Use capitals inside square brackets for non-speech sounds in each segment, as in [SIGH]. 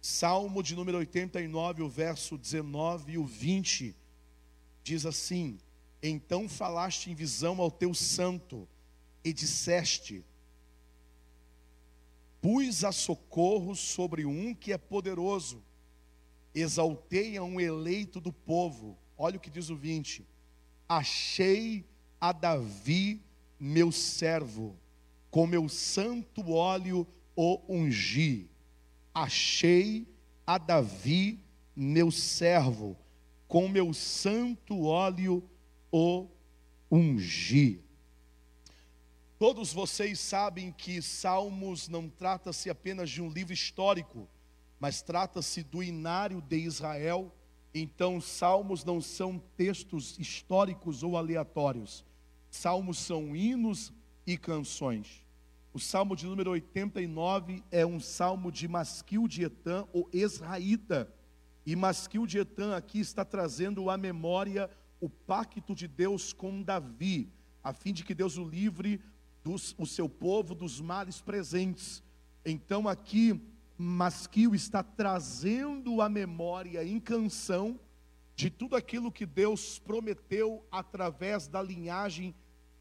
Salmo de número 89, o verso 19 e o 20, diz assim: Então falaste em visão ao teu santo e disseste: Pus a socorro sobre um que é poderoso, exaltei a um eleito do povo. Olha o que diz o 20: Achei a Davi, meu servo, com meu santo óleo o ungi. Achei a Davi, meu servo, com meu santo óleo o ungi. Todos vocês sabem que Salmos não trata-se apenas de um livro histórico, mas trata-se do inário de Israel. Então, Salmos não são textos históricos ou aleatórios. Salmos são hinos e canções. O salmo de número 89 é um salmo de Masquil de Etã, o Esraíta. E Masquil de Etã aqui está trazendo à memória o pacto de Deus com Davi, a fim de que Deus o livre dos, o seu povo dos males presentes. Então aqui Masquil está trazendo a memória em canção de tudo aquilo que Deus prometeu através da linhagem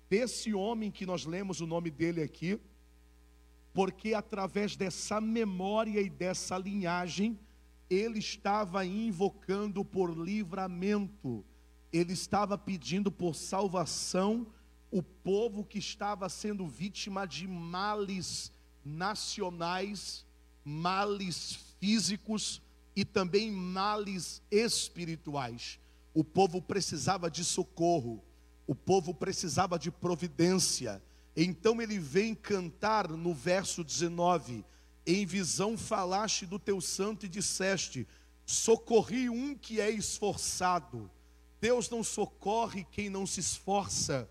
desse homem que nós lemos o nome dele aqui, porque através dessa memória e dessa linhagem, ele estava invocando por livramento, ele estava pedindo por salvação o povo que estava sendo vítima de males nacionais, males físicos e também males espirituais. O povo precisava de socorro, o povo precisava de providência. Então ele vem cantar no verso 19: Em visão falaste do teu santo e disseste: Socorri um que é esforçado. Deus não socorre quem não se esforça.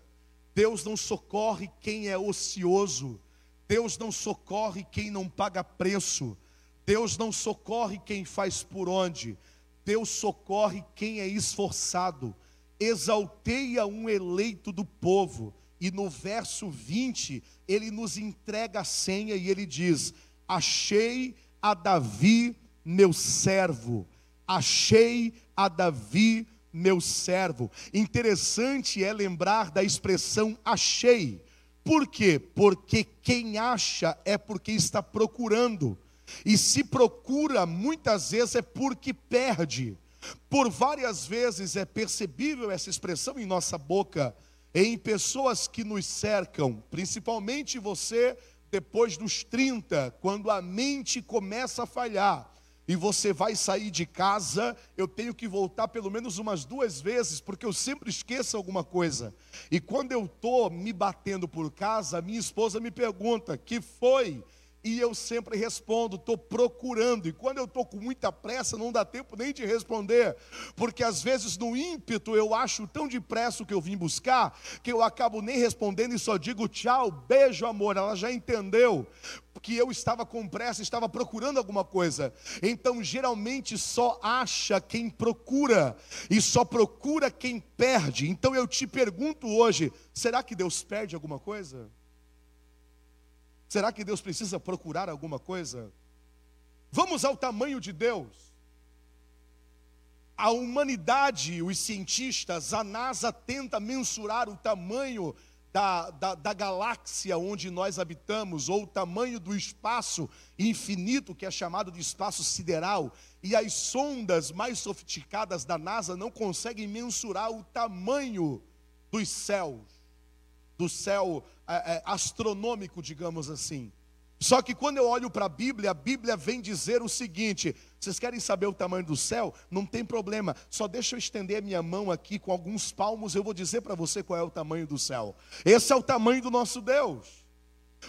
Deus não socorre quem é ocioso. Deus não socorre quem não paga preço. Deus não socorre quem faz por onde. Deus socorre quem é esforçado. Exalteia um eleito do povo. E no verso 20, ele nos entrega a senha e ele diz: Achei a Davi, meu servo. Achei a Davi, meu servo. Interessante é lembrar da expressão achei. Por quê? Porque quem acha é porque está procurando. E se procura, muitas vezes é porque perde. Por várias vezes é percebível essa expressão em nossa boca, em pessoas que nos cercam, principalmente você depois dos 30, quando a mente começa a falhar e você vai sair de casa, eu tenho que voltar pelo menos umas duas vezes, porque eu sempre esqueço alguma coisa. E quando eu estou me batendo por casa, minha esposa me pergunta: que foi? E eu sempre respondo, estou procurando. E quando eu estou com muita pressa, não dá tempo nem de responder. Porque às vezes no ímpeto eu acho tão depressa o que eu vim buscar, que eu acabo nem respondendo e só digo tchau, beijo, amor. Ela já entendeu que eu estava com pressa, estava procurando alguma coisa. Então, geralmente, só acha quem procura, e só procura quem perde. Então, eu te pergunto hoje: será que Deus perde alguma coisa? Será que Deus precisa procurar alguma coisa? Vamos ao tamanho de Deus. A humanidade, os cientistas, a NASA tenta mensurar o tamanho da, da, da, galáxia onde nós habitamos, ou o tamanho do espaço infinito, que é chamado de espaço sideral, e as sondas mais sofisticadas da NASA não conseguem mensurar o tamanho dos céus, do céu é, é, astronômico, digamos assim. Só que quando eu olho para a Bíblia, a Bíblia vem dizer o seguinte: vocês querem saber o tamanho do céu? Não tem problema, só deixa eu estender a minha mão aqui com alguns palmos, eu vou dizer para você qual é o tamanho do céu. Esse é o tamanho do nosso Deus.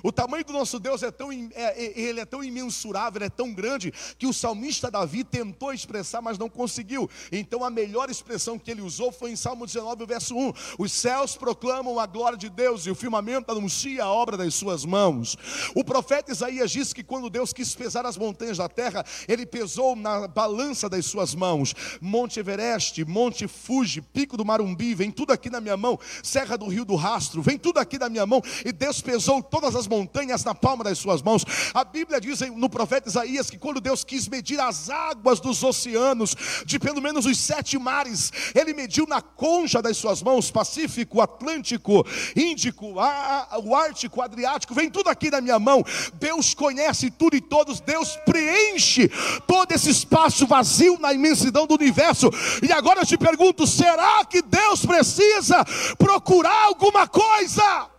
O tamanho do nosso Deus é tão, é, é, ele é tão imensurável, é tão grande, que o salmista Davi tentou expressar, mas não conseguiu. Então a melhor expressão que ele usou foi em Salmo 19, verso 1: Os céus proclamam a glória de Deus e o firmamento anuncia a obra das suas mãos. O profeta Isaías disse que quando Deus quis pesar as montanhas da terra, ele pesou na balança das suas mãos. Monte Everest, Monte Fuji, Pico do Marumbi, vem tudo aqui na minha mão, Serra do Rio do Rastro, vem tudo aqui na minha mão, e Deus pesou todas as as montanhas na palma das suas mãos. A Bíblia diz no profeta Isaías que quando Deus quis medir as águas dos oceanos, de pelo menos os sete mares, ele mediu na concha das suas mãos, Pacífico, Atlântico, Índico, o Ártico, o Adriático, vem tudo aqui na minha mão. Deus conhece tudo e todos, Deus preenche todo esse espaço vazio na imensidão do universo. E agora eu te pergunto: será que Deus precisa procurar alguma coisa?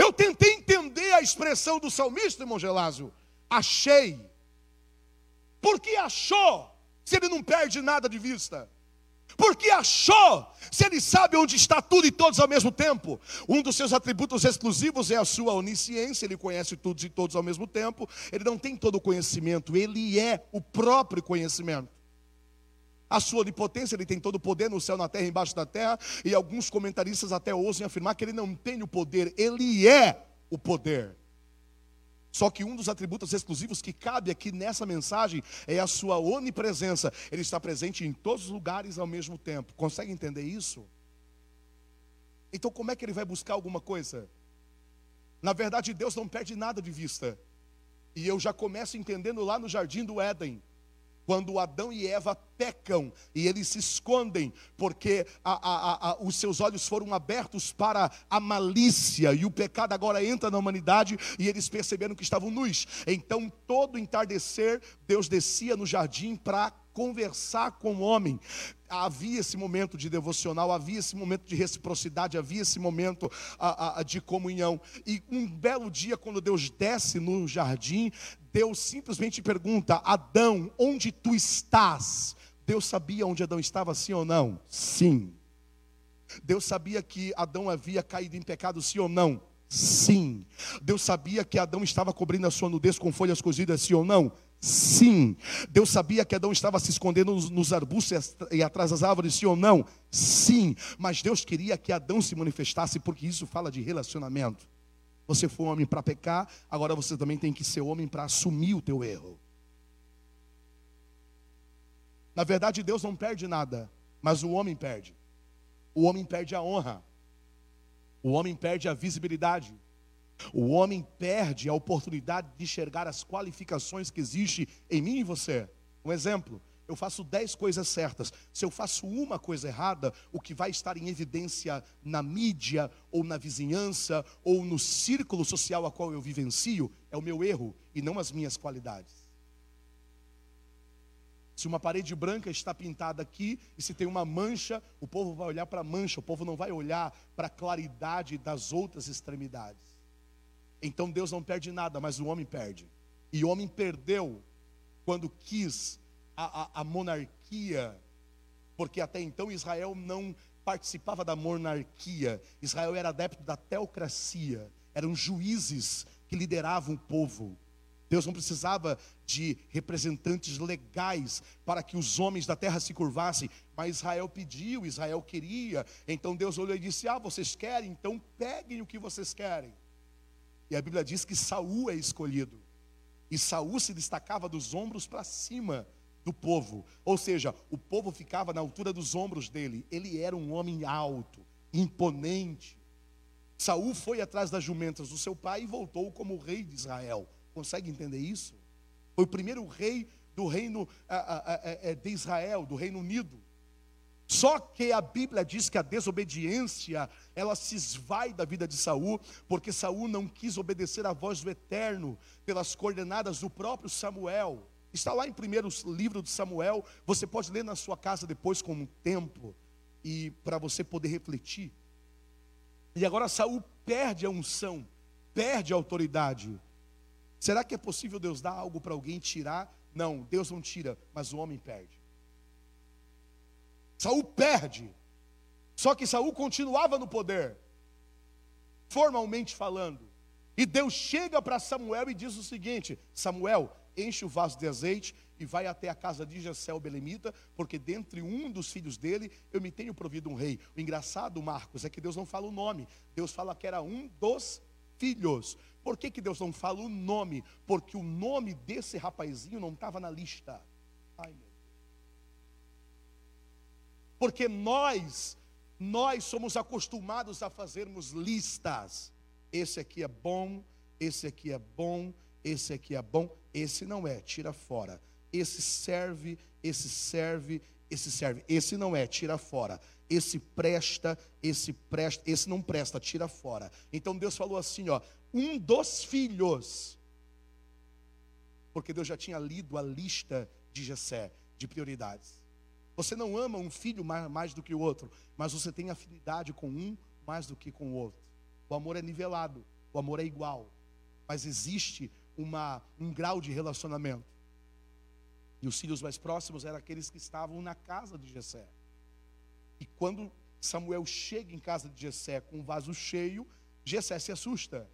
Eu tentei entender a expressão do salmista, irmão Gelásio. Achei. Por que achou? Se ele não perde nada de vista. Porque achou, se ele sabe onde está tudo e todos ao mesmo tempo. Um dos seus atributos exclusivos é a sua onisciência, ele conhece tudo e todos ao mesmo tempo. Ele não tem todo o conhecimento, ele é o próprio conhecimento a sua onipotência, ele tem todo o poder no céu, na terra, embaixo da terra, e alguns comentaristas até ousam afirmar que ele não tem o poder, ele é o poder. Só que um dos atributos exclusivos que cabe aqui nessa mensagem é a sua onipresença. Ele está presente em todos os lugares ao mesmo tempo. Consegue entender isso? Então, como é que ele vai buscar alguma coisa? Na verdade, Deus não perde nada de vista. E eu já começo entendendo lá no jardim do Éden quando Adão e Eva pecam e eles se escondem, porque a, a, a, os seus olhos foram abertos para a malícia, e o pecado agora entra na humanidade e eles perceberam que estavam nus. Então, todo entardecer, Deus descia no jardim para conversar com o homem. Havia esse momento de devocional, havia esse momento de reciprocidade, havia esse momento a, a, de comunhão. E um belo dia, quando Deus desce no jardim, Deus simplesmente pergunta: Adão, onde tu estás? Deus sabia onde Adão estava, sim ou não? Sim. Deus sabia que Adão havia caído em pecado, sim ou não? Sim. Deus sabia que Adão estava cobrindo a sua nudez com folhas cozidas, sim ou não? Sim. Deus sabia que Adão estava se escondendo nos arbustos e atrás das árvores, sim ou não? Sim. Mas Deus queria que Adão se manifestasse, porque isso fala de relacionamento. Você foi homem para pecar, agora você também tem que ser homem para assumir o teu erro. Na verdade, Deus não perde nada, mas o homem perde. O homem perde a honra. O homem perde a visibilidade. O homem perde a oportunidade de enxergar as qualificações que existem em mim e você. Um exemplo: eu faço dez coisas certas. Se eu faço uma coisa errada, o que vai estar em evidência na mídia, ou na vizinhança, ou no círculo social a qual eu vivencio, é o meu erro e não as minhas qualidades. Se uma parede branca está pintada aqui e se tem uma mancha, o povo vai olhar para a mancha, o povo não vai olhar para a claridade das outras extremidades. Então Deus não perde nada, mas o homem perde. E o homem perdeu quando quis a, a, a monarquia, porque até então Israel não participava da monarquia, Israel era adepto da teocracia, eram juízes que lideravam o povo. Deus não precisava de representantes legais para que os homens da terra se curvassem, mas Israel pediu, Israel queria. Então Deus olhou e disse: Ah, vocês querem? Então peguem o que vocês querem. E a Bíblia diz que Saul é escolhido. E Saul se destacava dos ombros para cima do povo. Ou seja, o povo ficava na altura dos ombros dele. Ele era um homem alto, imponente. Saul foi atrás das jumentas do seu pai e voltou como rei de Israel. Consegue entender isso? Foi o primeiro rei do reino é, de Israel, do Reino Unido. Só que a Bíblia diz que a desobediência, ela se esvai da vida de Saul, porque Saul não quis obedecer à voz do Eterno pelas coordenadas do próprio Samuel. Está lá em primeiro livro de Samuel, você pode ler na sua casa depois com o tempo e para você poder refletir. E agora Saul perde a unção, perde a autoridade. Será que é possível Deus dar algo para alguém tirar? Não, Deus não tira, mas o homem perde. Saul perde. Só que Saul continuava no poder, formalmente falando. E Deus chega para Samuel e diz o seguinte: Samuel, enche o vaso de azeite e vai até a casa de Jessé o Belemita, porque dentre um dos filhos dele eu me tenho provido um rei. O engraçado, Marcos, é que Deus não fala o nome, Deus fala que era um dos filhos. Por que, que Deus não fala o nome? Porque o nome desse rapazinho não estava na lista. Ai, meu Porque nós nós somos acostumados a fazermos listas. Esse aqui é bom, esse aqui é bom, esse aqui é bom, esse não é, tira fora. Esse serve, esse serve, esse serve. Esse não é, tira fora. Esse presta, esse presta, esse não presta, tira fora. Então Deus falou assim, ó, um dos filhos. Porque Deus já tinha lido a lista de Jessé de prioridades. Você não ama um filho mais, do que o outro, mas você tem afinidade com um mais do que com o outro. O amor é nivelado, o amor é igual, mas existe uma, um grau de relacionamento. E os filhos mais próximos eram aqueles que estavam na casa de Jessé. E quando Samuel chega em casa de Jessé com um vaso cheio, Jessé se assusta,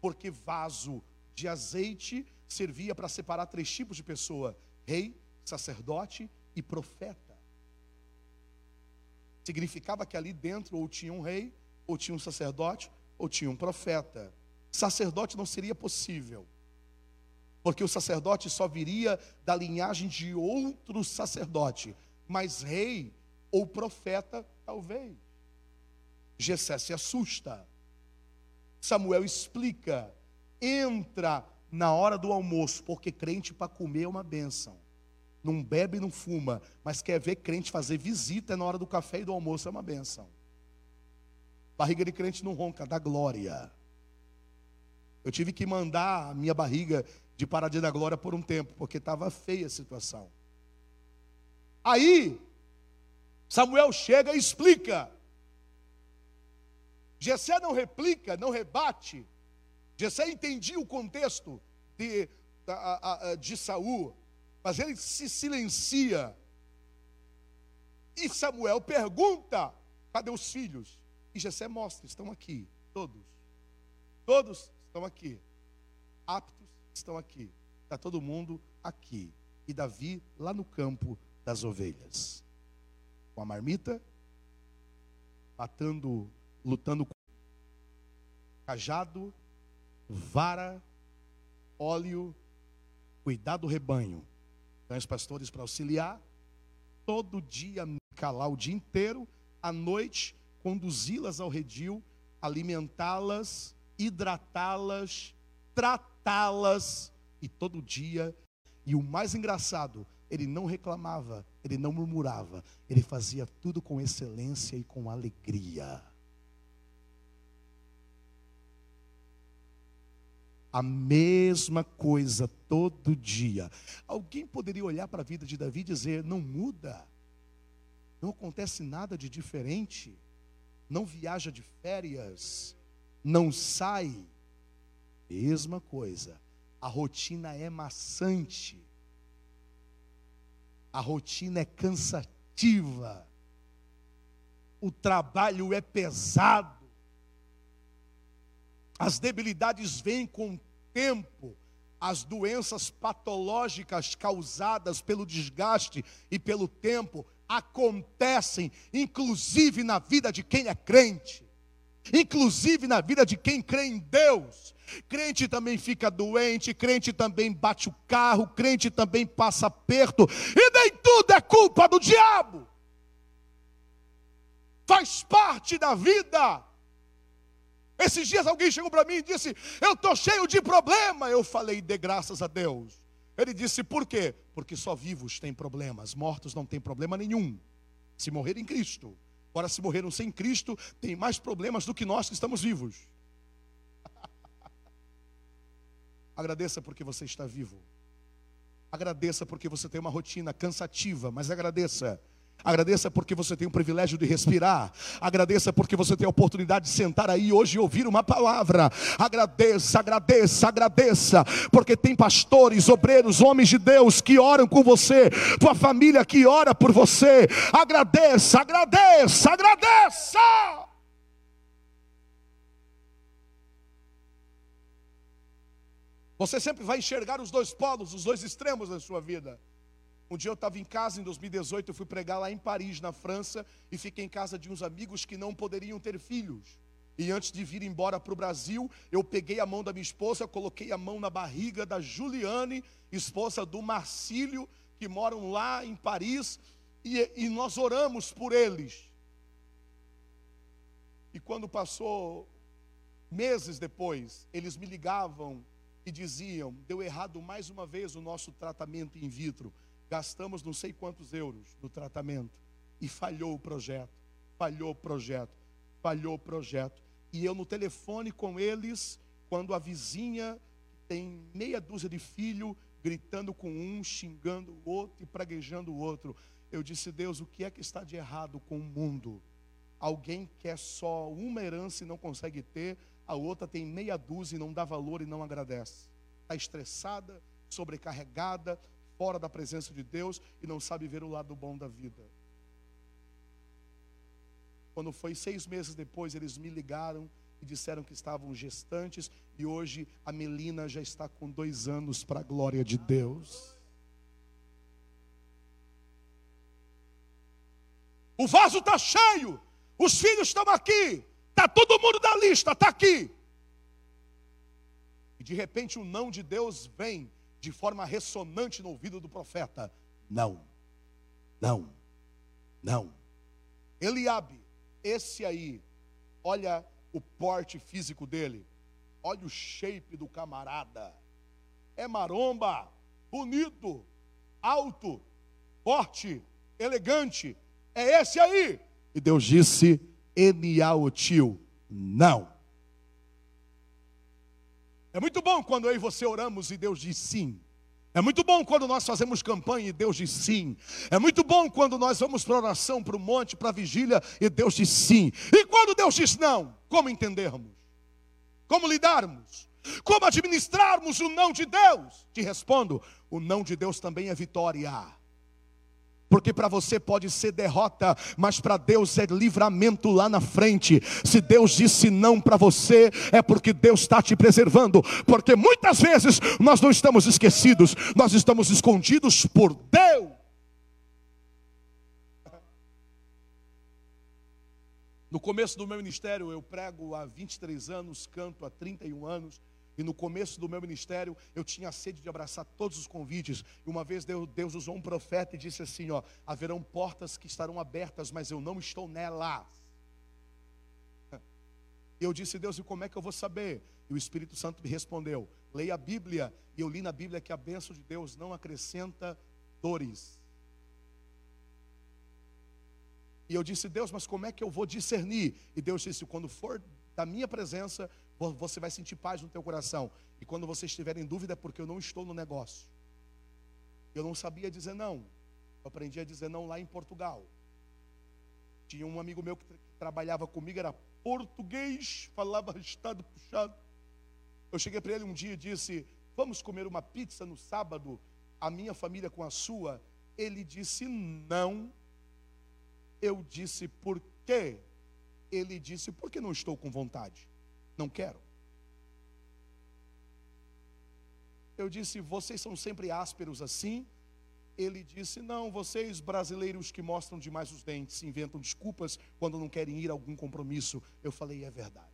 porque vaso de azeite servia para separar três tipos de pessoa: rei, sacerdote e profeta. Significava que ali dentro ou tinha um rei, ou tinha um sacerdote, ou tinha um profeta. Sacerdote não seria possível, porque o sacerdote só viria da linhagem de outro sacerdote, mas rei ou profeta, talvez. Gessé se assusta. Samuel explica: entra na hora do almoço, porque crente para comer é uma benção não bebe, não fuma, mas quer ver crente fazer visita na hora do café e do almoço é uma benção. Barriga de crente não ronca, dá glória. Eu tive que mandar a minha barriga de paradinha da glória por um tempo, porque estava feia a situação. Aí, Samuel chega e explica. Jessé não replica, não rebate. Jessé entendia o contexto de, de, de Saul mas ele se silencia. E Samuel pergunta: cadê os filhos? E Jessé mostra: estão aqui, todos. Todos estão aqui. Aptos estão aqui. Está todo mundo aqui. E Davi lá no campo das ovelhas. Com a marmita, matando, lutando com cajado, vara, óleo, cuidar do rebanho os pastores para auxiliar, todo dia calar o dia inteiro, à noite conduzi-las ao redil, alimentá-las, hidratá-las, tratá-las e todo dia. E o mais engraçado, ele não reclamava, ele não murmurava, ele fazia tudo com excelência e com alegria. A mesma coisa todo dia. Alguém poderia olhar para a vida de Davi e dizer: não muda, não acontece nada de diferente, não viaja de férias, não sai. Mesma coisa, a rotina é maçante, a rotina é cansativa, o trabalho é pesado as debilidades vêm com o tempo, as doenças patológicas causadas pelo desgaste e pelo tempo acontecem, inclusive na vida de quem é crente, inclusive na vida de quem crê em Deus. Crente também fica doente, crente também bate o carro, crente também passa aperto, e nem tudo é culpa do diabo, faz parte da vida. Esses dias alguém chegou para mim e disse: Eu estou cheio de problema. Eu falei: Dê graças a Deus. Ele disse: Por quê? Porque só vivos têm problemas, mortos não têm problema nenhum. Se morrer em Cristo. Agora, se morreram sem Cristo, tem mais problemas do que nós que estamos vivos. [LAUGHS] Agradeça porque você está vivo. Agradeça porque você tem uma rotina cansativa, mas agradeça Agradeça porque você tem o privilégio de respirar. Agradeça porque você tem a oportunidade de sentar aí hoje e ouvir uma palavra. Agradeça, agradeça, agradeça. Porque tem pastores, obreiros, homens de Deus que oram com você. Tua família que ora por você. Agradeça, agradeça, agradeça. Você sempre vai enxergar os dois polos, os dois extremos da sua vida. Um dia eu estava em casa, em 2018, eu fui pregar lá em Paris, na França, e fiquei em casa de uns amigos que não poderiam ter filhos. E antes de vir embora para o Brasil, eu peguei a mão da minha esposa, coloquei a mão na barriga da Juliane, esposa do Marcílio, que moram lá em Paris, e, e nós oramos por eles. E quando passou meses depois, eles me ligavam e diziam: deu errado mais uma vez o nosso tratamento in vitro. Gastamos não sei quantos euros no tratamento e falhou o projeto, falhou o projeto, falhou o projeto. E eu no telefone com eles, quando a vizinha tem meia dúzia de filho gritando com um, xingando o outro e praguejando o outro. Eu disse, Deus, o que é que está de errado com o mundo? Alguém quer só uma herança e não consegue ter, a outra tem meia dúzia e não dá valor e não agradece. Está estressada, sobrecarregada, fora da presença de Deus e não sabe ver o lado bom da vida. Quando foi seis meses depois, eles me ligaram e disseram que estavam gestantes, e hoje a Melina já está com dois anos para a glória de Deus. O vaso está cheio, os filhos estão aqui, está todo mundo da lista, está aqui. E de repente o não de Deus vem de forma ressonante no ouvido do profeta: Não, não, não. Eliabe, esse aí, olha o porte físico dele. Olha o shape do camarada. É maromba, bonito, alto, forte, elegante. É esse aí. E Deus disse: Eniaotil, não. É muito bom quando eu e você oramos e Deus diz sim. É muito bom quando nós fazemos campanha e Deus diz sim. É muito bom quando nós vamos para oração, para o monte, para a vigília e Deus diz sim. E quando Deus diz não, como entendermos? Como lidarmos? Como administrarmos o não de Deus? Te respondo: o não de Deus também é vitória. Porque para você pode ser derrota, mas para Deus é livramento lá na frente. Se Deus disse não para você, é porque Deus está te preservando. Porque muitas vezes nós não estamos esquecidos, nós estamos escondidos por Deus. No começo do meu ministério, eu prego há 23 anos, canto há 31 anos. E no começo do meu ministério, eu tinha sede de abraçar todos os convites. E uma vez Deus, Deus usou um profeta e disse assim: ó, haverão portas que estarão abertas, mas eu não estou nelas. Eu disse, Deus, e como é que eu vou saber? E o Espírito Santo me respondeu: leia a Bíblia. E eu li na Bíblia que a bênção de Deus não acrescenta dores. E eu disse, Deus, mas como é que eu vou discernir? E Deus disse: quando for da minha presença, você vai sentir paz no teu coração. E quando você estiver em dúvida, é porque eu não estou no negócio. Eu não sabia dizer não. Eu aprendi a dizer não lá em Portugal. Tinha um amigo meu que, tra que trabalhava comigo, era português, falava [LAUGHS] estado puxado. Eu cheguei para ele um dia e disse: Vamos comer uma pizza no sábado, a minha família com a sua. Ele disse: Não. Eu disse: Por quê? Ele disse: Porque não estou com vontade. Não quero. Eu disse: Vocês são sempre ásperos assim? Ele disse: Não, vocês brasileiros que mostram demais os dentes, inventam desculpas quando não querem ir a algum compromisso. Eu falei: É verdade.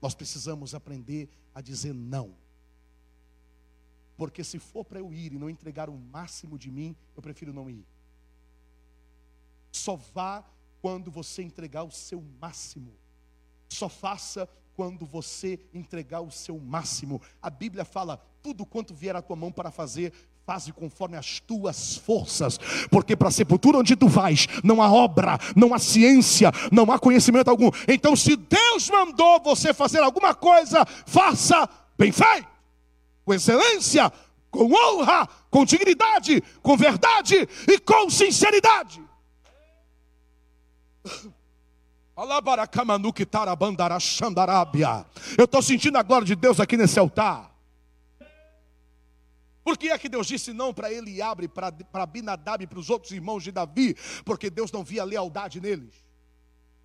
Nós precisamos aprender a dizer não. Porque se for para eu ir e não entregar o máximo de mim, eu prefiro não ir. Só vá quando você entregar o seu máximo. Só faça quando você entregar o seu máximo. A Bíblia fala: tudo quanto vier à tua mão para fazer, faze conforme as tuas forças, porque para a sepultura onde tu vais, não há obra, não há ciência, não há conhecimento algum. Então, se Deus mandou você fazer alguma coisa, faça bem feito, com excelência, com honra, com dignidade, com verdade e com sinceridade. Eu estou sentindo a glória de Deus aqui nesse altar. Por que é que Deus disse não para ele abre para Abinadab e para os outros irmãos de Davi? Porque Deus não via lealdade neles.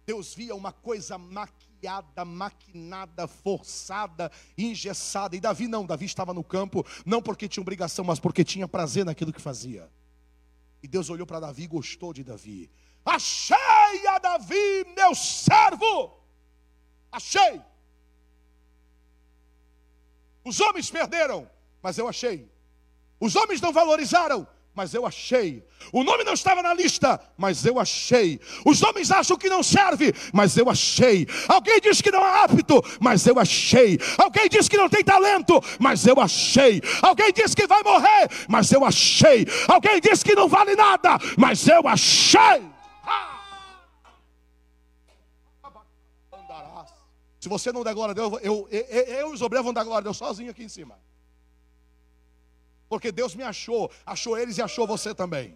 Deus via uma coisa maquiada, maquinada, forçada, engessada. E Davi não, Davi estava no campo, não porque tinha obrigação, mas porque tinha prazer naquilo que fazia. E Deus olhou para Davi e gostou de Davi. Achei a Davi, meu servo. Achei. Os homens perderam, mas eu achei. Os homens não valorizaram, mas eu achei. O nome não estava na lista, mas eu achei. Os homens acham que não serve, mas eu achei. Alguém diz que não é apto, mas eu achei. Alguém diz que não tem talento, mas eu achei. Alguém diz que vai morrer, mas eu achei. Alguém diz que não vale nada, mas eu achei. Se você não der glória a Deus, eu, eu, eu e os obreiros vão dar glória a Deus sozinho aqui em cima. Porque Deus me achou, achou eles e achou você também.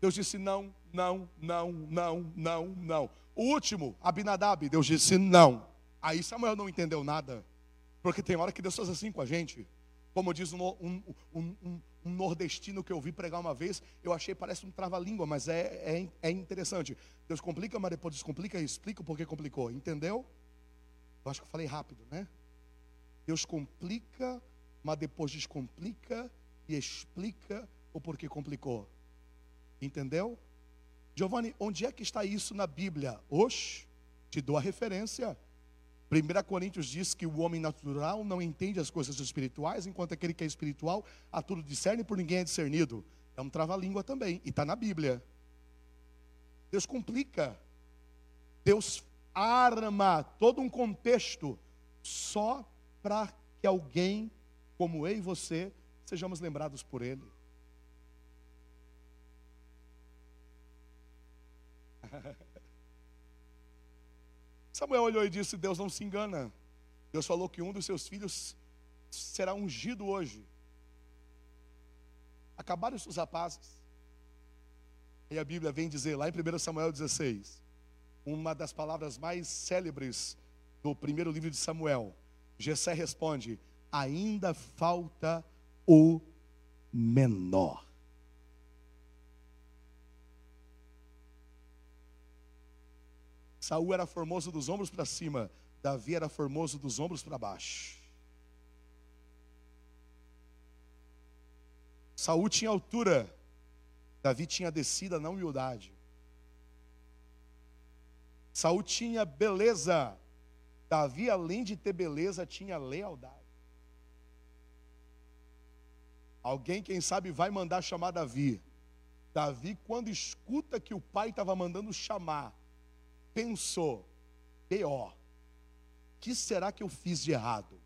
Deus disse não, não, não, não, não, não. O último, Abinadab, Deus disse não. Aí Samuel não entendeu nada. Porque tem hora que Deus faz assim com a gente. Como diz um, um, um, um nordestino que eu vi pregar uma vez, eu achei parece um trava-língua, mas é, é, é interessante. Deus complica, mas depois descomplica e explica o porquê complicou. Entendeu? Eu acho que eu falei rápido, né? Deus complica, mas depois descomplica e explica o porquê complicou. Entendeu? Giovanni, onde é que está isso na Bíblia? Oxe, te dou a referência. 1 Coríntios diz que o homem natural não entende as coisas espirituais, enquanto aquele que é espiritual a tudo discerne, por ninguém é discernido. É um trava-língua também, e está na Bíblia. Deus complica, Deus arma todo um contexto só para que alguém como eu e você sejamos lembrados por Ele. [LAUGHS] Samuel olhou e disse: Deus não se engana. Deus falou que um dos seus filhos será ungido hoje. Acabaram os rapazes. E a Bíblia vem dizer lá em 1 Samuel 16, uma das palavras mais célebres do primeiro livro de Samuel. Jessé responde: ainda falta o menor. Saul era formoso dos ombros para cima, Davi era formoso dos ombros para baixo. Saul tinha altura, Davi tinha descida na humildade. Saul tinha beleza, Davi, além de ter beleza, tinha lealdade. Alguém, quem sabe, vai mandar chamar Davi. Davi, quando escuta que o pai estava mandando chamar, pensou: pior, que será que eu fiz de errado?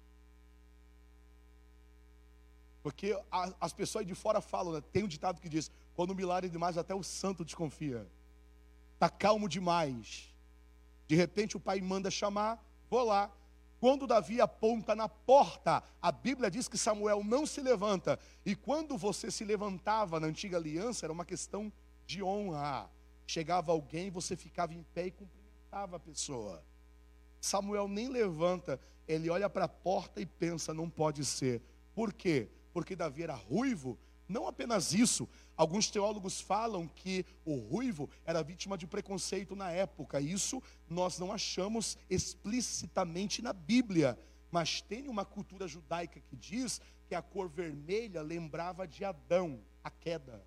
Porque as pessoas de fora falam, né? tem um ditado que diz: quando o milagre é demais, até o santo desconfia. Está calmo demais. De repente o pai manda chamar, vou lá. Quando Davi aponta na porta, a Bíblia diz que Samuel não se levanta. E quando você se levantava na antiga aliança, era uma questão de honra. Chegava alguém, você ficava em pé e cumpria a pessoa. Samuel nem levanta, ele olha para a porta e pensa: não pode ser. Por quê? Porque Davi era ruivo. Não apenas isso, alguns teólogos falam que o ruivo era vítima de preconceito na época. Isso nós não achamos explicitamente na Bíblia, mas tem uma cultura judaica que diz que a cor vermelha lembrava de Adão, a queda.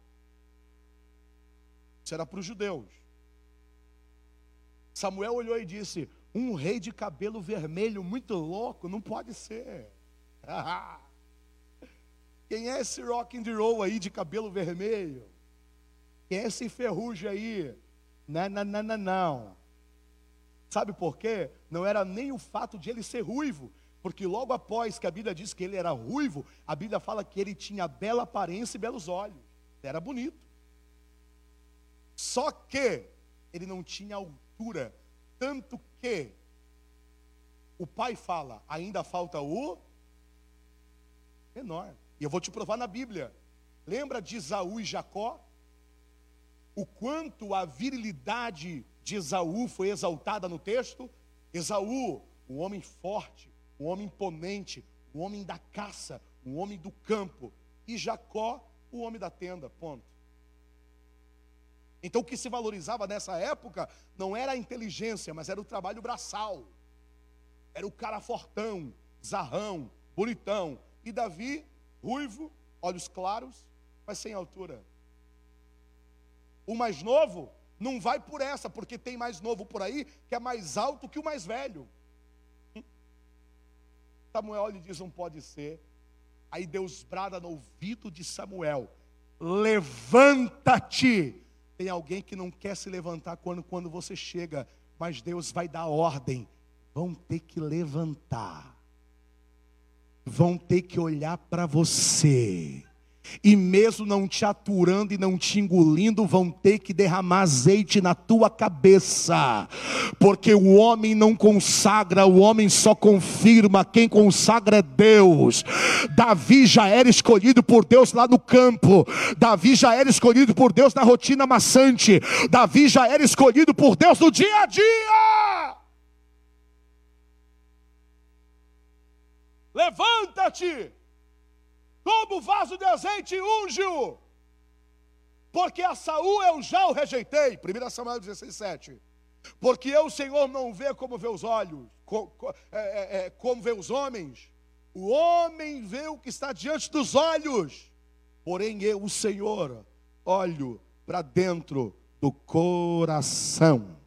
Isso era para os judeus. Samuel olhou e disse: Um rei de cabelo vermelho muito louco, não pode ser. [LAUGHS] Quem é esse rock and roll aí de cabelo vermelho? Quem é esse ferrugem aí? Não, não, não, não, não. Sabe por quê? Não era nem o fato de ele ser ruivo, porque logo após que a Bíblia diz que ele era ruivo, a Bíblia fala que ele tinha bela aparência e belos olhos. Era bonito. Só que ele não tinha altura. Tanto que o pai fala, ainda falta o menor. E eu vou te provar na Bíblia. Lembra de Esaú e Jacó? O quanto a virilidade de Esaú foi exaltada no texto? Esaú, o homem forte, o homem imponente, o homem da caça, o homem do campo. E Jacó, o homem da tenda. Ponto. Então o que se valorizava nessa época não era a inteligência, mas era o trabalho braçal. Era o cara fortão, zarrão, bonitão. E Davi, ruivo, olhos claros, mas sem altura. O mais novo não vai por essa, porque tem mais novo por aí que é mais alto que o mais velho. Samuel lhe diz: não pode ser. Aí Deus brada no ouvido de Samuel: Levanta-te. Tem alguém que não quer se levantar quando, quando você chega, mas Deus vai dar ordem. Vão ter que levantar, vão ter que olhar para você e mesmo não te aturando e não te engolindo, vão ter que derramar azeite na tua cabeça, porque o homem não consagra, o homem só confirma, quem consagra é Deus. Davi já era escolhido por Deus lá no campo, Davi já era escolhido por Deus na rotina maçante, Davi já era escolhido por Deus no dia a dia. Levanta-te Toma o vaso de azeite e unge-o. Porque a Saul eu já o rejeitei. 1 Samuel 16, 7. Porque eu, Senhor, não vê como vê os olhos, é, é, é, como vê os homens. O homem vê o que está diante dos olhos. Porém, eu, o Senhor, olho para dentro do coração.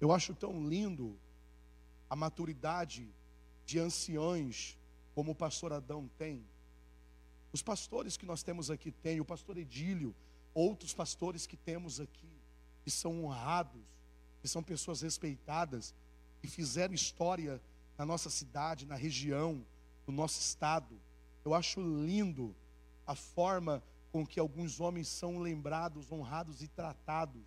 Eu acho tão lindo a maturidade de anciões como o pastor Adão tem. Os pastores que nós temos aqui têm, o pastor Edílio, outros pastores que temos aqui, que são honrados, que são pessoas respeitadas, que fizeram história na nossa cidade, na região, no nosso estado. Eu acho lindo a forma com que alguns homens são lembrados, honrados e tratados.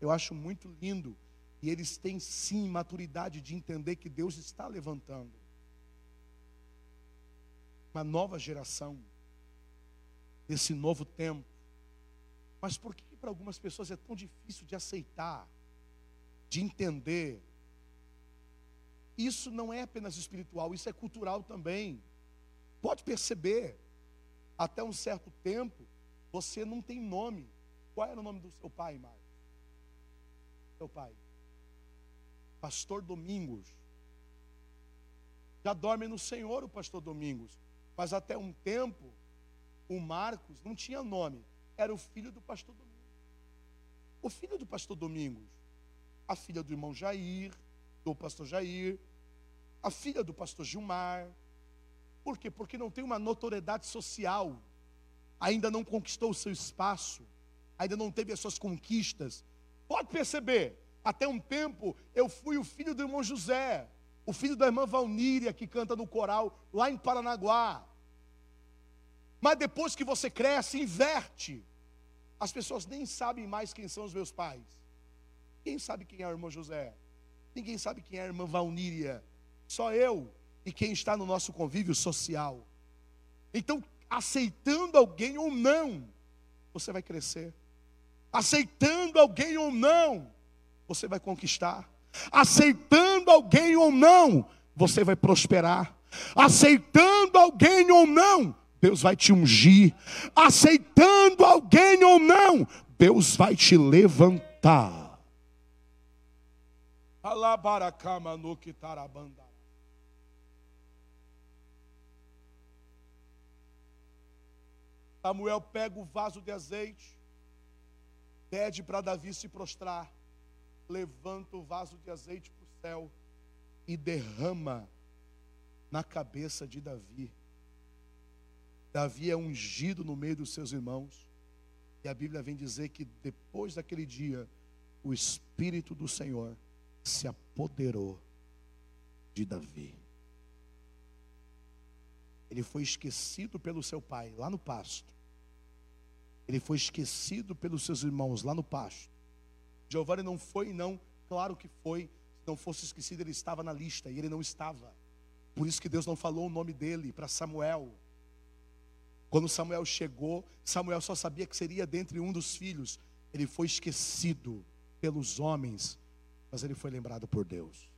Eu acho muito lindo. E eles têm sim maturidade de entender que Deus está levantando uma nova geração, desse novo tempo. Mas por que para algumas pessoas é tão difícil de aceitar, de entender? Isso não é apenas espiritual, isso é cultural também. Pode perceber, até um certo tempo, você não tem nome. Qual era o nome do seu pai, Marcos? Seu pai. Pastor Domingos. Já dorme no Senhor o pastor Domingos. Mas até um tempo, o Marcos não tinha nome, era o filho do pastor Domingos. O filho do pastor Domingos, a filha do irmão Jair, do pastor Jair, a filha do pastor Gilmar. Por quê? Porque não tem uma notoriedade social, ainda não conquistou o seu espaço, ainda não teve as suas conquistas. Pode perceber, até um tempo eu fui o filho do irmão José, o filho da irmã Valníria, que canta no coral lá em Paranaguá. Mas depois que você cresce, inverte. As pessoas nem sabem mais quem são os meus pais. Quem sabe quem é o irmão José? Ninguém sabe quem é a irmã Valníria. Só eu e quem está no nosso convívio social. Então, aceitando alguém ou não, você vai crescer. Aceitando alguém ou não, você vai conquistar aceitando alguém ou não, você vai prosperar. Aceitando alguém ou não, Deus vai te ungir. Aceitando alguém ou não, Deus vai te levantar. Samuel pega o vaso de azeite, pede para Davi se prostrar levanta o vaso de azeite para o céu e derrama na cabeça de Davi. Davi é ungido no meio dos seus irmãos. E a Bíblia vem dizer que depois daquele dia, o Espírito do Senhor se apoderou de Davi. Ele foi esquecido pelo seu pai lá no pasto. Ele foi esquecido pelos seus irmãos lá no pasto. Giovanni não foi, não, claro que foi. Se não fosse esquecido, ele estava na lista e ele não estava. Por isso que Deus não falou o nome dele para Samuel. Quando Samuel chegou, Samuel só sabia que seria dentre um dos filhos. Ele foi esquecido pelos homens, mas ele foi lembrado por Deus.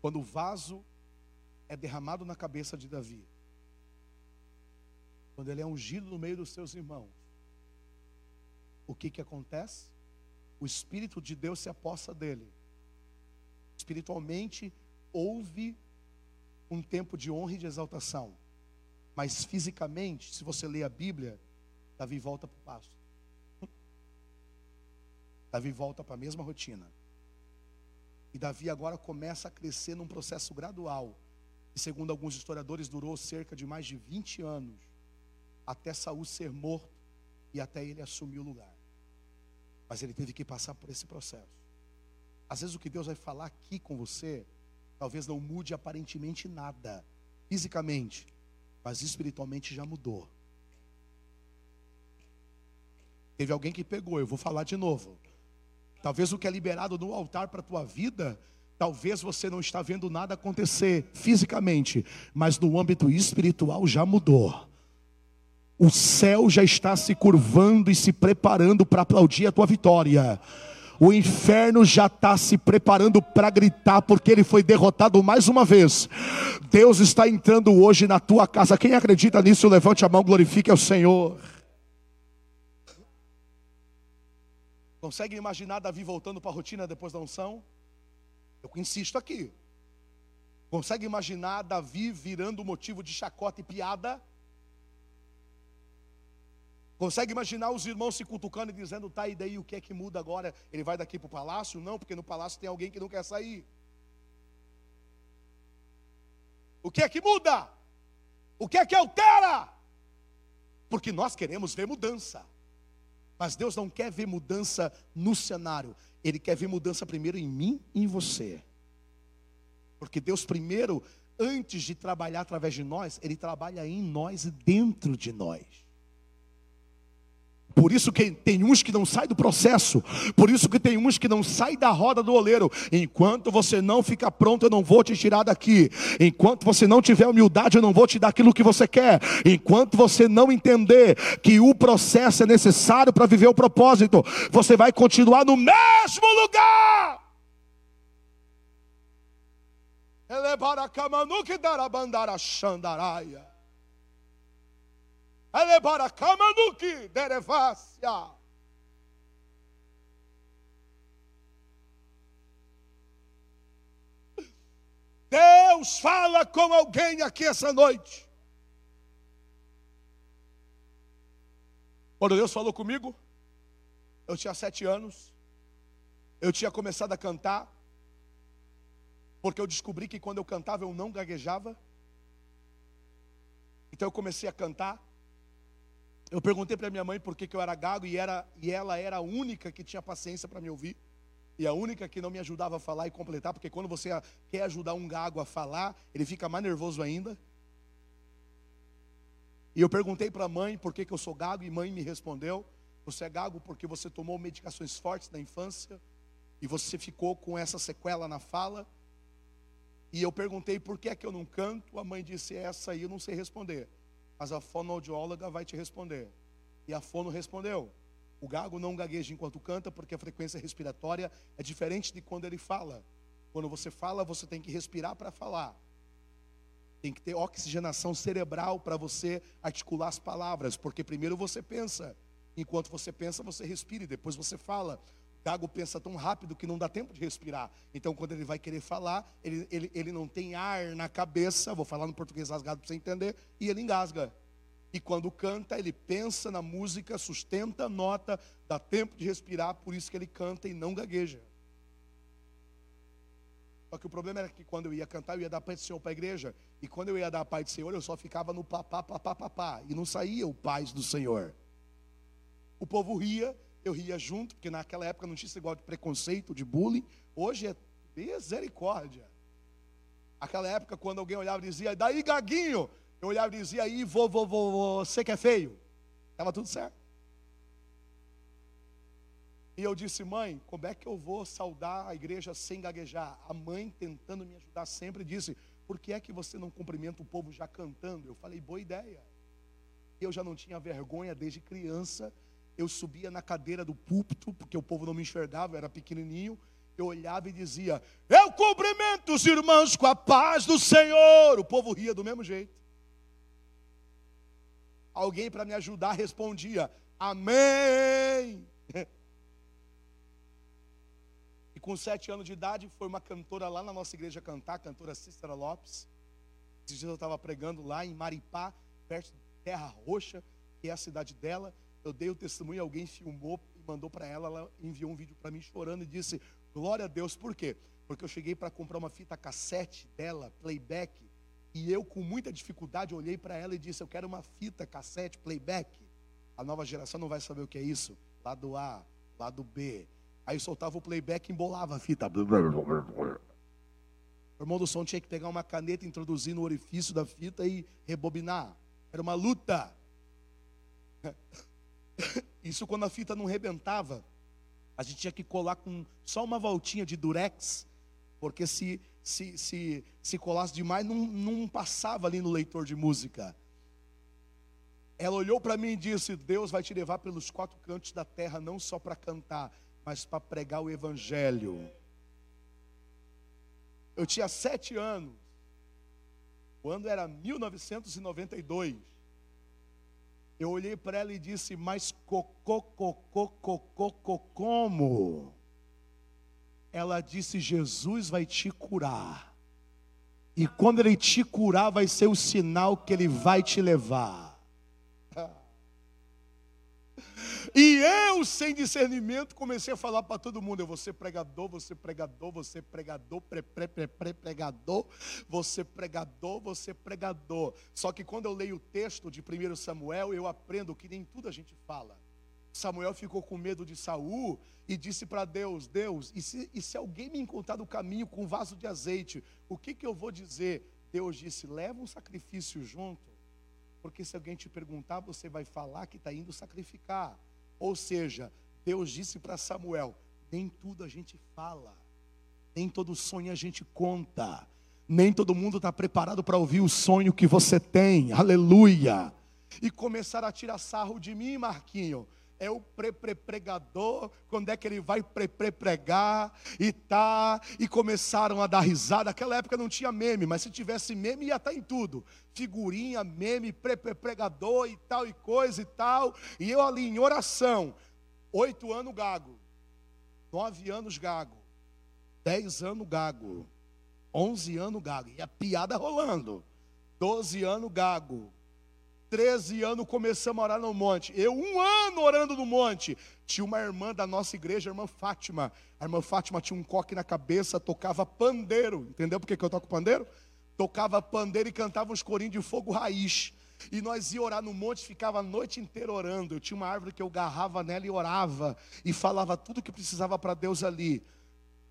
Quando o vaso é derramado na cabeça de Davi, quando ele é ungido no meio dos seus irmãos, o que que acontece? O Espírito de Deus se aposta dele. Espiritualmente, houve um tempo de honra e de exaltação. Mas fisicamente, se você ler a Bíblia, Davi volta para o pasto. Davi volta para a mesma rotina. E Davi agora começa a crescer num processo gradual. E segundo alguns historiadores, durou cerca de mais de 20 anos até Saul ser morto e até ele assumir o lugar. Mas ele teve que passar por esse processo. Às vezes o que Deus vai falar aqui com você, talvez não mude aparentemente nada, fisicamente, mas espiritualmente já mudou. Teve alguém que pegou, eu vou falar de novo. Talvez o que é liberado no altar para a tua vida, talvez você não está vendo nada acontecer fisicamente, mas no âmbito espiritual já mudou. O céu já está se curvando e se preparando para aplaudir a tua vitória. O inferno já está se preparando para gritar, porque ele foi derrotado mais uma vez. Deus está entrando hoje na tua casa. Quem acredita nisso, levante a mão, glorifique ao Senhor. Consegue imaginar Davi voltando para a rotina depois da unção? Eu insisto aqui. Consegue imaginar Davi virando motivo de chacota e piada? Consegue imaginar os irmãos se cutucando e dizendo, tá, e daí o que é que muda agora? Ele vai daqui para o palácio? Não, porque no palácio tem alguém que não quer sair. O que é que muda? O que é que altera? Porque nós queremos ver mudança. Mas Deus não quer ver mudança no cenário. Ele quer ver mudança primeiro em mim e em você. Porque Deus primeiro, antes de trabalhar através de nós, Ele trabalha em nós e dentro de nós. Por isso que tem uns que não saem do processo. Por isso que tem uns que não saem da roda do oleiro. Enquanto você não ficar pronto, eu não vou te tirar daqui. Enquanto você não tiver humildade, eu não vou te dar aquilo que você quer. Enquanto você não entender que o processo é necessário para viver o propósito, você vai continuar no mesmo lugar. Elevar a cama no que dará bandara xandaraia. Elebara kamanuki derevácia. Deus fala com alguém aqui essa noite. Quando Deus falou comigo, eu tinha sete anos, eu tinha começado a cantar, porque eu descobri que quando eu cantava eu não gaguejava. Então eu comecei a cantar. Eu perguntei para minha mãe por que, que eu era gago e, era, e ela era a única que tinha paciência para me ouvir. E a única que não me ajudava a falar e completar, porque quando você quer ajudar um gago a falar, ele fica mais nervoso ainda. E eu perguntei para a mãe por que, que eu sou gago, e mãe me respondeu: Você é gago porque você tomou medicações fortes na infância, e você ficou com essa sequela na fala. E eu perguntei por que é que eu não canto, a mãe disse: Essa aí eu não sei responder mas a fonoaudióloga vai te responder. E a fono respondeu: o gago não gagueja enquanto canta, porque a frequência respiratória é diferente de quando ele fala. Quando você fala, você tem que respirar para falar. Tem que ter oxigenação cerebral para você articular as palavras, porque primeiro você pensa. Enquanto você pensa, você respira e depois você fala. O gago pensa tão rápido que não dá tempo de respirar. Então, quando ele vai querer falar, ele, ele, ele não tem ar na cabeça, vou falar no português rasgado para você entender, e ele engasga. E quando canta, ele pensa na música, sustenta a nota, dá tempo de respirar, por isso que ele canta e não gagueja. Só que o problema era que quando eu ia cantar, eu ia dar Pai do Senhor para a igreja. E quando eu ia dar Pai do Senhor, eu só ficava no papá, papá, papá. E não saía o paz do Senhor. O povo ria, eu ria junto, porque naquela época não tinha esse igual de preconceito, de bullying. Hoje é misericórdia. Aquela época, quando alguém olhava e dizia, daí gaguinho, eu olhava e dizia, aí vovô, vovô, você que é feio. Estava tudo certo. E eu disse, mãe, como é que eu vou saudar a igreja sem gaguejar? A mãe, tentando me ajudar sempre, disse, por que é que você não cumprimenta o povo já cantando? Eu falei, boa ideia. Eu já não tinha vergonha desde criança eu subia na cadeira do púlpito, porque o povo não me enxergava, eu era pequenininho. Eu olhava e dizia: Eu cumprimento os irmãos com a paz do Senhor. O povo ria do mesmo jeito. Alguém para me ajudar respondia: Amém. [LAUGHS] E com sete anos de idade, foi uma cantora lá na nossa igreja cantar, a cantora Cícera Lopes. Esses dias eu estava pregando lá em Maripá, perto de Terra Roxa, que é a cidade dela eu dei o testemunho, alguém filmou e mandou para ela, ela enviou um vídeo para mim chorando e disse: Glória a Deus, por quê? Porque eu cheguei para comprar uma fita cassete dela, playback, e eu, com muita dificuldade, olhei para ela e disse: Eu quero uma fita cassete, playback. A nova geração não vai saber o que é isso. Lado A, lado B. Aí soltava o playback e embolava a fita. O irmão do som tinha que pegar uma caneta, introduzir no orifício da fita e rebobinar. Era uma luta. [LAUGHS] [LAUGHS] Isso quando a fita não rebentava, a gente tinha que colar com só uma voltinha de durex, porque se, se, se, se colasse demais, não, não passava ali no leitor de música. Ela olhou para mim e disse: Deus vai te levar pelos quatro cantos da terra, não só para cantar, mas para pregar o Evangelho. Eu tinha sete anos, quando era 1992. Eu olhei para ela e disse: Mas cocô, cocô, cocô, como? Ela disse: Jesus vai te curar. E quando ele te curar, vai ser o sinal que ele vai te levar. [LAUGHS] E eu, sem discernimento, comecei a falar para todo mundo: eu vou ser pregador, você pregador, você pregador, pre, pre, pre, pre, pregador, você pregador, você pregador. Só que quando eu leio o texto de 1 Samuel, eu aprendo que nem tudo a gente fala. Samuel ficou com medo de Saul e disse para Deus: Deus, e se, e se alguém me encontrar no caminho com um vaso de azeite, o que, que eu vou dizer? Deus disse: leva um sacrifício junto, porque se alguém te perguntar, você vai falar que está indo sacrificar. Ou seja, Deus disse para Samuel: nem tudo a gente fala, nem todo sonho a gente conta, nem todo mundo está preparado para ouvir o sonho que você tem, aleluia. E começaram a tirar sarro de mim, Marquinho é o pre-pre-pregador, quando é que ele vai pre-pre-pregar e tá, e começaram a dar risada. Naquela época não tinha meme, mas se tivesse meme ia estar tá em tudo. Figurinha, meme, pre-pre-pregador e tal e coisa e tal. E eu ali em oração, oito anos gago, nove anos gago, dez anos gago, onze anos gago, e a piada rolando, doze anos gago, 13 anos começamos a orar no monte. Eu, um ano orando no monte. Tinha uma irmã da nossa igreja, a irmã Fátima. A irmã Fátima tinha um coque na cabeça, tocava pandeiro. Entendeu por que eu toco pandeiro? Tocava pandeiro e cantava uns corinhos de fogo raiz. E nós ia orar no monte, ficava a noite inteira orando. Eu tinha uma árvore que eu garrava nela e orava. E falava tudo que precisava para Deus ali.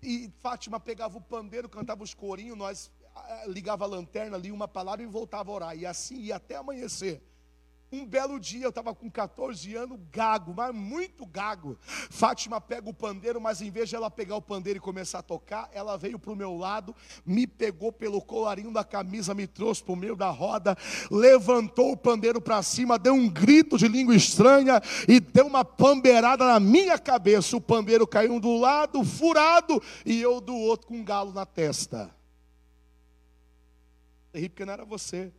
E Fátima pegava o pandeiro, cantava os corinhos, nós ligava a lanterna, lia uma palavra e voltava a orar. E assim ia até amanhecer. Um belo dia, eu estava com 14 anos, gago, mas muito gago. Fátima pega o pandeiro, mas em vez de ela pegar o pandeiro e começar a tocar, ela veio para o meu lado, me pegou pelo colarinho da camisa, me trouxe para o meio da roda, levantou o pandeiro para cima, deu um grito de língua estranha e deu uma pambeirada na minha cabeça. O pandeiro caiu do lado, furado, e eu do outro com um galo na testa. Terrível porque não era você.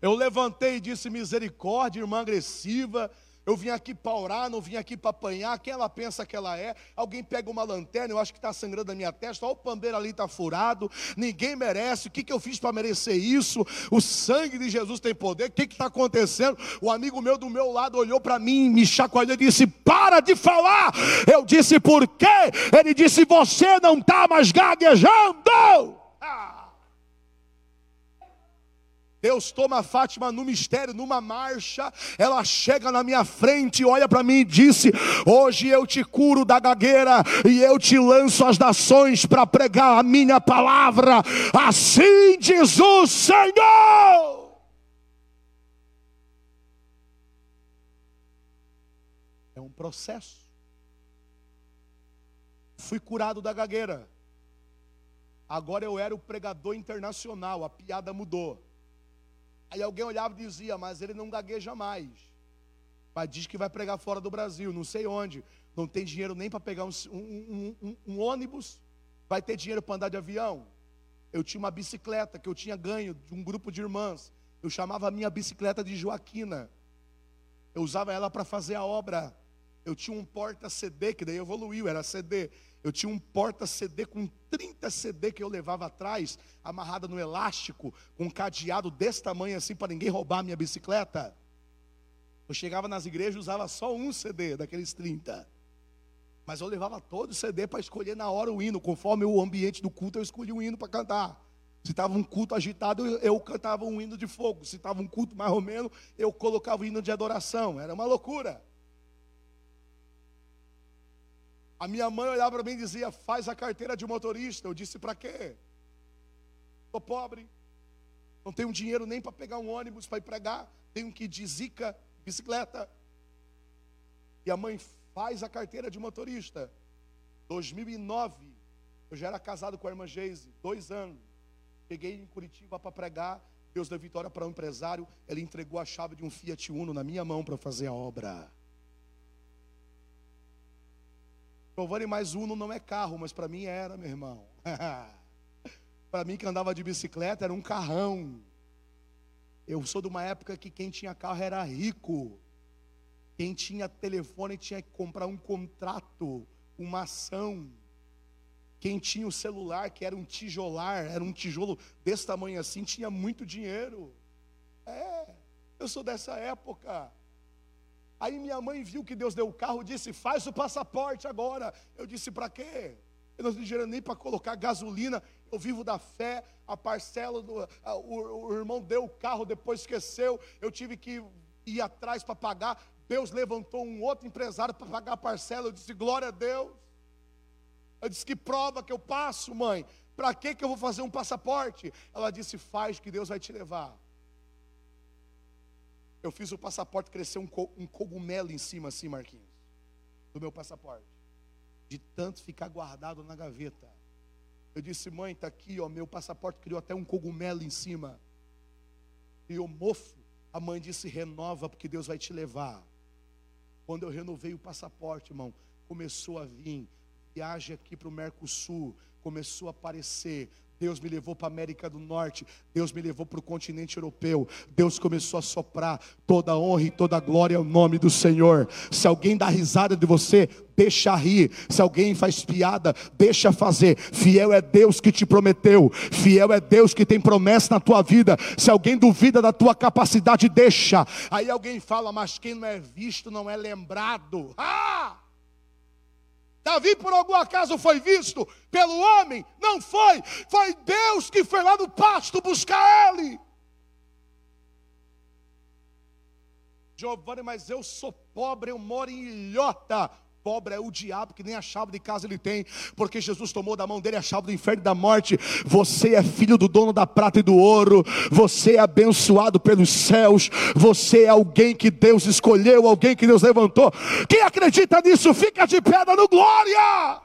Eu levantei e disse misericórdia, irmã agressiva. Eu vim aqui para orar, não vim aqui para apanhar. Quem ela pensa que ela é? Alguém pega uma lanterna, eu acho que está sangrando a minha testa. Olha o pandeiro ali está furado. Ninguém merece. O que, que eu fiz para merecer isso? O sangue de Jesus tem poder. O que está acontecendo? O amigo meu do meu lado olhou para mim, me chacoalhou e disse: Para de falar. Eu disse: Por quê? Ele disse: Você não está mais gaguejando. Ah. Deus toma Fátima no mistério, numa marcha. Ela chega na minha frente, olha para mim e disse: Hoje eu te curo da gagueira e eu te lanço as nações para pregar a minha palavra. Assim diz o Senhor. É um processo. Fui curado da gagueira. Agora eu era o pregador internacional, a piada mudou. Aí alguém olhava e dizia, mas ele não gagueja mais. Mas diz que vai pregar fora do Brasil, não sei onde. Não tem dinheiro nem para pegar um, um, um, um, ônibus. Vai ter dinheiro para andar de avião. Eu tinha uma bicicleta que eu tinha ganho de um grupo de irmãs. Eu chamava a minha bicicleta de Joaquina. Eu usava ela para fazer a obra. Eu tinha um porta-CD, que daí evoluiu, era CD. Eu tinha um porta-CD com 30 CD que eu levava atrás, amarrada no elástico, com um cadeado desse tamanho assim para ninguém roubar a minha bicicleta. Eu chegava nas igrejas e usava só um CD daqueles 30. Mas eu levava todo o CD para escolher na hora o hino, conforme o ambiente do culto, eu escolhi um hino para cantar. Se estava um culto agitado, eu cantava um hino de fogo. Se estava um culto mais romeno, eu colocava o hino de adoração. Era uma loucura. A minha mãe olhava para mim e dizia: Faz a carteira de motorista. Eu disse: Para quê? Estou pobre. Não tenho dinheiro nem para pegar um ônibus para ir pregar. Tenho que ir de zica, bicicleta. E a mãe faz a carteira de motorista. 2009, eu já era casado com a irmã Geise, dois anos. Cheguei em Curitiba para pregar. Deus deu vitória para um empresário. Ele entregou a chave de um Fiat Uno na minha mão para fazer a obra. Giovanni, mais Uno não é carro, mas para mim era, meu irmão. [LAUGHS] para mim que andava de bicicleta era um carrão. Eu sou de uma época que quem tinha carro era rico. Quem tinha telefone tinha que comprar um contrato, uma ação. Quem tinha o celular, que era um tijolar, era um tijolo desse tamanho assim, tinha muito dinheiro. É, eu sou dessa época. Aí minha mãe viu que Deus deu o carro, disse: Faz o passaporte agora. Eu disse: Para quê? Eu não tenho dinheiro nem para colocar gasolina. Eu vivo da fé. A parcela do. A, o, o irmão deu o carro, depois esqueceu. Eu tive que ir atrás para pagar. Deus levantou um outro empresário para pagar a parcela. Eu disse: Glória a Deus. Eu disse: Que prova que eu passo, mãe? Para que, que eu vou fazer um passaporte? Ela disse: Faz que Deus vai te levar. Eu fiz o passaporte crescer um, co um cogumelo em cima, assim, Marquinhos, do meu passaporte, de tanto ficar guardado na gaveta. Eu disse, mãe, está aqui, ó, meu passaporte criou até um cogumelo em cima. E o mofo, a mãe disse, renova, porque Deus vai te levar. Quando eu renovei o passaporte, irmão, começou a vir viagem aqui para o Mercosul, começou a aparecer. Deus me levou para a América do Norte, Deus me levou para o continente europeu, Deus começou a soprar toda honra e toda glória ao nome do Senhor. Se alguém dá risada de você, deixa rir. Se alguém faz piada, deixa fazer. Fiel é Deus que te prometeu, fiel é Deus que tem promessa na tua vida. Se alguém duvida da tua capacidade, deixa. Aí alguém fala, mas quem não é visto não é lembrado. Ah! Davi, por algum acaso, foi visto pelo homem? Não foi. Foi Deus que foi lá no pasto buscar ele. Giovanni, mas eu sou pobre, eu moro em ilhota pobre é o diabo, que nem a chave de casa ele tem, porque Jesus tomou da mão dele a chave do inferno e da morte. Você é filho do dono da prata e do ouro, você é abençoado pelos céus, você é alguém que Deus escolheu, alguém que Deus levantou. Quem acredita nisso, fica de pedra no glória.